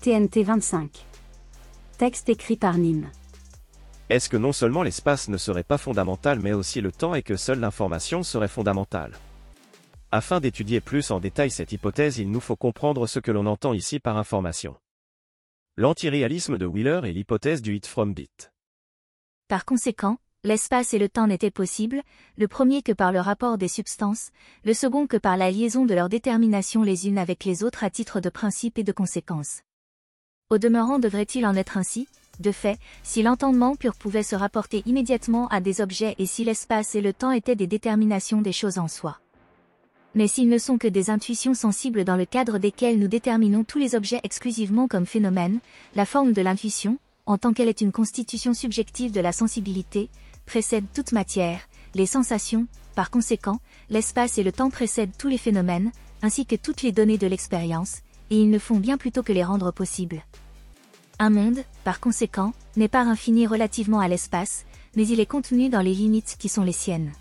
TNT 25. Texte écrit par Nîmes. Est-ce que non seulement l'espace ne serait pas fondamental mais aussi le temps et que seule l'information serait fondamentale? Afin d'étudier plus en détail cette hypothèse il nous faut comprendre ce que l'on entend ici par information. L'antiréalisme de Wheeler est l'hypothèse du hit from bit. Par conséquent, l'espace et le temps n'étaient possibles, le premier que par le rapport des substances, le second que par la liaison de leurs déterminations les unes avec les autres à titre de principe et de conséquence. Au demeurant devrait-il en être ainsi, de fait, si l'entendement pur pouvait se rapporter immédiatement à des objets et si l'espace et le temps étaient des déterminations des choses en soi mais s'ils ne sont que des intuitions sensibles dans le cadre desquelles nous déterminons tous les objets exclusivement comme phénomènes, la forme de l'intuition, en tant qu'elle est une constitution subjective de la sensibilité, précède toute matière, les sensations, par conséquent, l'espace et le temps précèdent tous les phénomènes, ainsi que toutes les données de l'expérience, et ils ne font bien plutôt que les rendre possibles. Un monde, par conséquent, n'est pas infini relativement à l'espace, mais il est contenu dans les limites qui sont les siennes.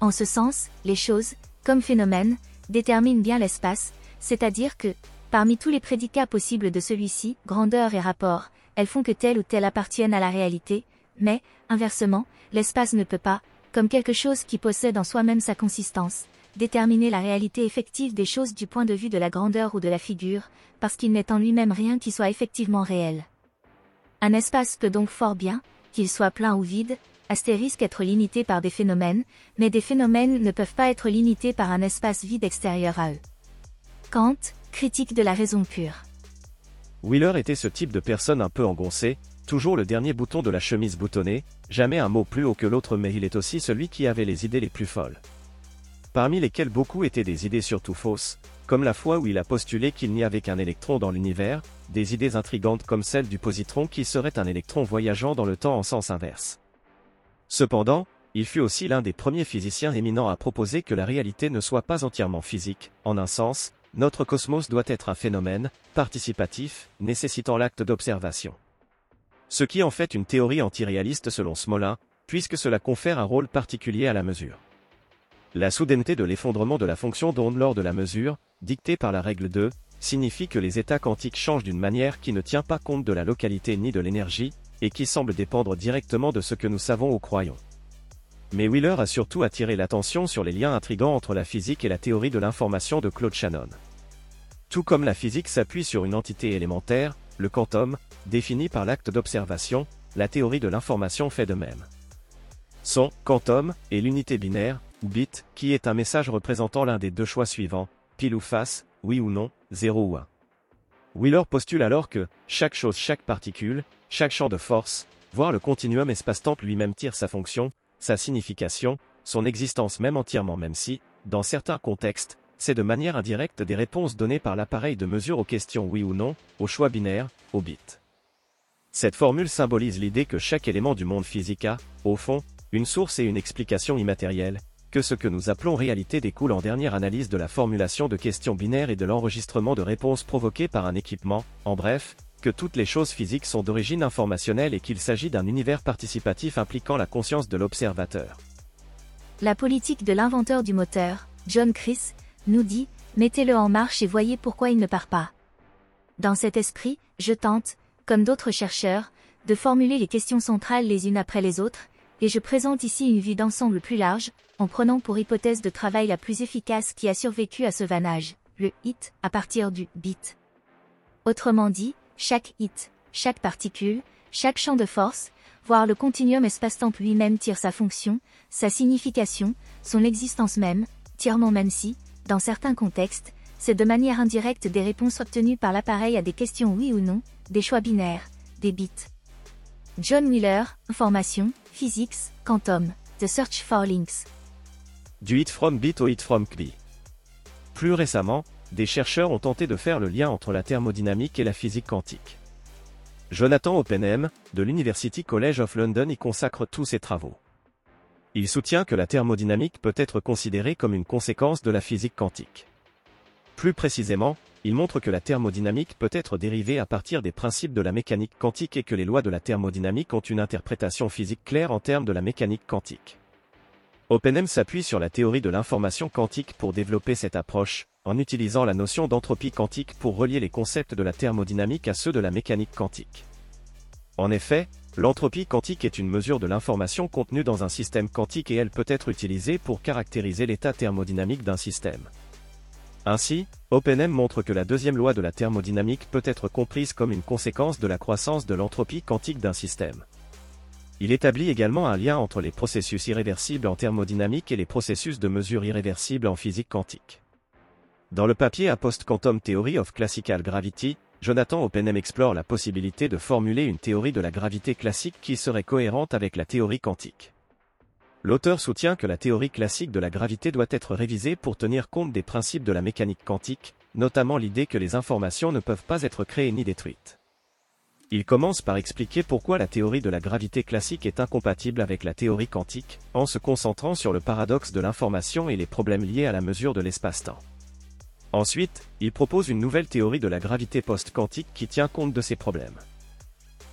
En ce sens, les choses, comme phénomène, détermine bien l'espace, c'est-à-dire que, parmi tous les prédicats possibles de celui-ci, grandeur et rapport, elles font que telle ou telle appartiennent à la réalité, mais, inversement, l'espace ne peut pas, comme quelque chose qui possède en soi-même sa consistance, déterminer la réalité effective des choses du point de vue de la grandeur ou de la figure, parce qu'il n'est en lui-même rien qui soit effectivement réel. Un espace peut donc fort bien, qu'il soit plein ou vide, astérisque être limité par des phénomènes, mais des phénomènes ne peuvent pas être limités par un espace vide extérieur à eux. Kant, critique de la raison pure. Wheeler était ce type de personne un peu engoncée, toujours le dernier bouton de la chemise boutonnée, jamais un mot plus haut que l'autre mais il est aussi celui qui avait les idées les plus folles. Parmi lesquelles beaucoup étaient des idées surtout fausses, comme la fois où il a postulé qu'il n'y avait qu'un électron dans l'univers, des idées intrigantes comme celle du positron qui serait un électron voyageant dans le temps en sens inverse. Cependant, il fut aussi l'un des premiers physiciens éminents à proposer que la réalité ne soit pas entièrement physique, en un sens, notre cosmos doit être un phénomène, participatif, nécessitant l'acte d'observation. Ce qui en fait une théorie antiréaliste selon Smolin, puisque cela confère un rôle particulier à la mesure. La soudaineté de l'effondrement de la fonction d'onde lors de la mesure, dictée par la règle 2, signifie que les états quantiques changent d'une manière qui ne tient pas compte de la localité ni de l'énergie, et qui semble dépendre directement de ce que nous savons ou croyons. Mais Wheeler a surtout attiré l'attention sur les liens intrigants entre la physique et la théorie de l'information de Claude Shannon. Tout comme la physique s'appuie sur une entité élémentaire, le quantum, défini par l'acte d'observation, la théorie de l'information fait de même. Son quantum est l'unité binaire, bit, qui est un message représentant l'un des deux choix suivants, pile ou face, oui ou non, 0 ou 1. Wheeler postule alors que, chaque chose, chaque particule, chaque champ de force, voire le continuum espace-temps lui-même tire sa fonction, sa signification, son existence même entièrement même si, dans certains contextes, c'est de manière indirecte des réponses données par l'appareil de mesure aux questions oui ou non, au choix binaire, au bit. Cette formule symbolise l'idée que chaque élément du monde physique a, au fond, une source et une explication immatérielle, que ce que nous appelons réalité découle en dernière analyse de la formulation de questions binaires et de l'enregistrement de réponses provoquées par un équipement, en bref, que toutes les choses physiques sont d'origine informationnelle et qu'il s'agit d'un univers participatif impliquant la conscience de l'observateur. La politique de l'inventeur du moteur, John Chris, nous dit, mettez-le en marche et voyez pourquoi il ne part pas. Dans cet esprit, je tente, comme d'autres chercheurs, de formuler les questions centrales les unes après les autres, et je présente ici une vue d'ensemble plus large, en prenant pour hypothèse de travail la plus efficace qui a survécu à ce vanage, le hit, à partir du bit. Autrement dit, chaque hit, chaque particule, chaque champ de force, voire le continuum espace-temps lui-même tire sa fonction, sa signification, son existence même, tièrement même si, dans certains contextes, c'est de manière indirecte des réponses obtenues par l'appareil à des questions oui ou non, des choix binaires, des bits. John Wheeler, Information, Physics, Quantum, The Search for Links. Du hit from bit au hit from kbi. Plus récemment, des chercheurs ont tenté de faire le lien entre la thermodynamique et la physique quantique. Jonathan Oppenheim, de l'University College of London y consacre tous ses travaux. Il soutient que la thermodynamique peut être considérée comme une conséquence de la physique quantique. Plus précisément, il montre que la thermodynamique peut être dérivée à partir des principes de la mécanique quantique et que les lois de la thermodynamique ont une interprétation physique claire en termes de la mécanique quantique. Oppenheim s'appuie sur la théorie de l'information quantique pour développer cette approche, en utilisant la notion d'entropie quantique pour relier les concepts de la thermodynamique à ceux de la mécanique quantique. En effet, l'entropie quantique est une mesure de l'information contenue dans un système quantique et elle peut être utilisée pour caractériser l'état thermodynamique d'un système. Ainsi, OpenM montre que la deuxième loi de la thermodynamique peut être comprise comme une conséquence de la croissance de l'entropie quantique d'un système. Il établit également un lien entre les processus irréversibles en thermodynamique et les processus de mesure irréversibles en physique quantique. Dans le papier A Post-Quantum Theory of Classical Gravity, Jonathan Oppenheim explore la possibilité de formuler une théorie de la gravité classique qui serait cohérente avec la théorie quantique. L'auteur soutient que la théorie classique de la gravité doit être révisée pour tenir compte des principes de la mécanique quantique, notamment l'idée que les informations ne peuvent pas être créées ni détruites. Il commence par expliquer pourquoi la théorie de la gravité classique est incompatible avec la théorie quantique, en se concentrant sur le paradoxe de l'information et les problèmes liés à la mesure de l'espace-temps. Ensuite, il propose une nouvelle théorie de la gravité post-quantique qui tient compte de ces problèmes.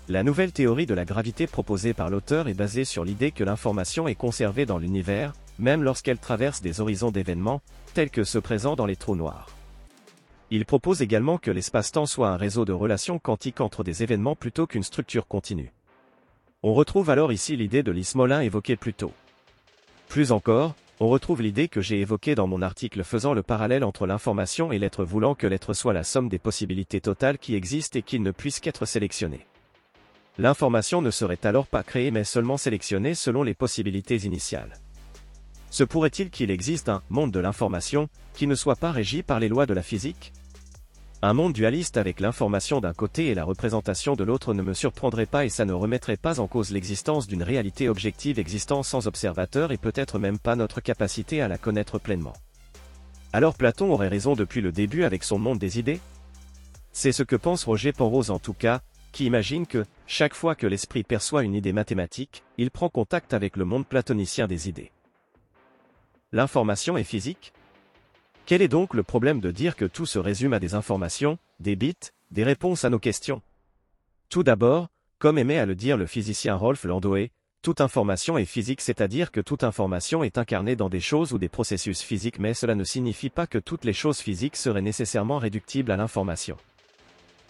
La nouvelle théorie de la gravité proposée par l'auteur est basée sur l'idée que l'information est conservée dans l'univers, même lorsqu'elle traverse des horizons d'événements, tels que ceux présents dans les trous noirs. Il propose également que l'espace-temps soit un réseau de relations quantiques entre des événements plutôt qu'une structure continue. On retrouve alors ici l'idée de l'ismolin évoquée plus tôt. Plus encore, on retrouve l'idée que j'ai évoquée dans mon article faisant le parallèle entre l'information et l'être voulant que l'être soit la somme des possibilités totales qui existent et qu'il ne puisse qu'être sélectionné. L'information ne serait alors pas créée mais seulement sélectionnée selon les possibilités initiales. Se pourrait-il qu'il existe un monde de l'information qui ne soit pas régi par les lois de la physique? Un monde dualiste avec l'information d'un côté et la représentation de l'autre ne me surprendrait pas et ça ne remettrait pas en cause l'existence d'une réalité objective existant sans observateur et peut-être même pas notre capacité à la connaître pleinement. Alors Platon aurait raison depuis le début avec son monde des idées? C'est ce que pense Roger Penrose en tout cas, qui imagine que, chaque fois que l'esprit perçoit une idée mathématique, il prend contact avec le monde platonicien des idées. L'information est physique quel est donc le problème de dire que tout se résume à des informations, des bits, des réponses à nos questions? Tout d'abord, comme aimait à le dire le physicien Rolf Landoe, toute information est physique, c'est-à-dire que toute information est incarnée dans des choses ou des processus physiques, mais cela ne signifie pas que toutes les choses physiques seraient nécessairement réductibles à l'information.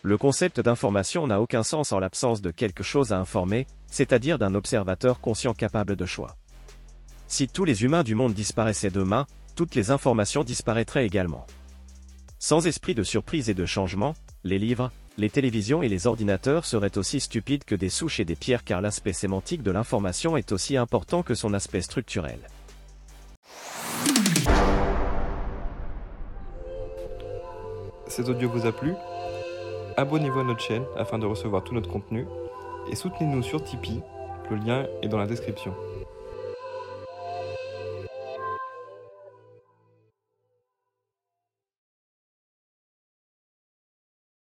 Le concept d'information n'a aucun sens en l'absence de quelque chose à informer, c'est-à-dire d'un observateur conscient capable de choix. Si tous les humains du monde disparaissaient demain, toutes les informations disparaîtraient également. Sans esprit de surprise et de changement, les livres, les télévisions et les ordinateurs seraient aussi stupides que des souches et des pierres car l'aspect sémantique de l'information est aussi important que son aspect structurel. Cet audio vous a plu? Abonnez-vous à notre chaîne afin de recevoir tout notre contenu et soutenez-nous sur Tipeee, le lien est dans la description.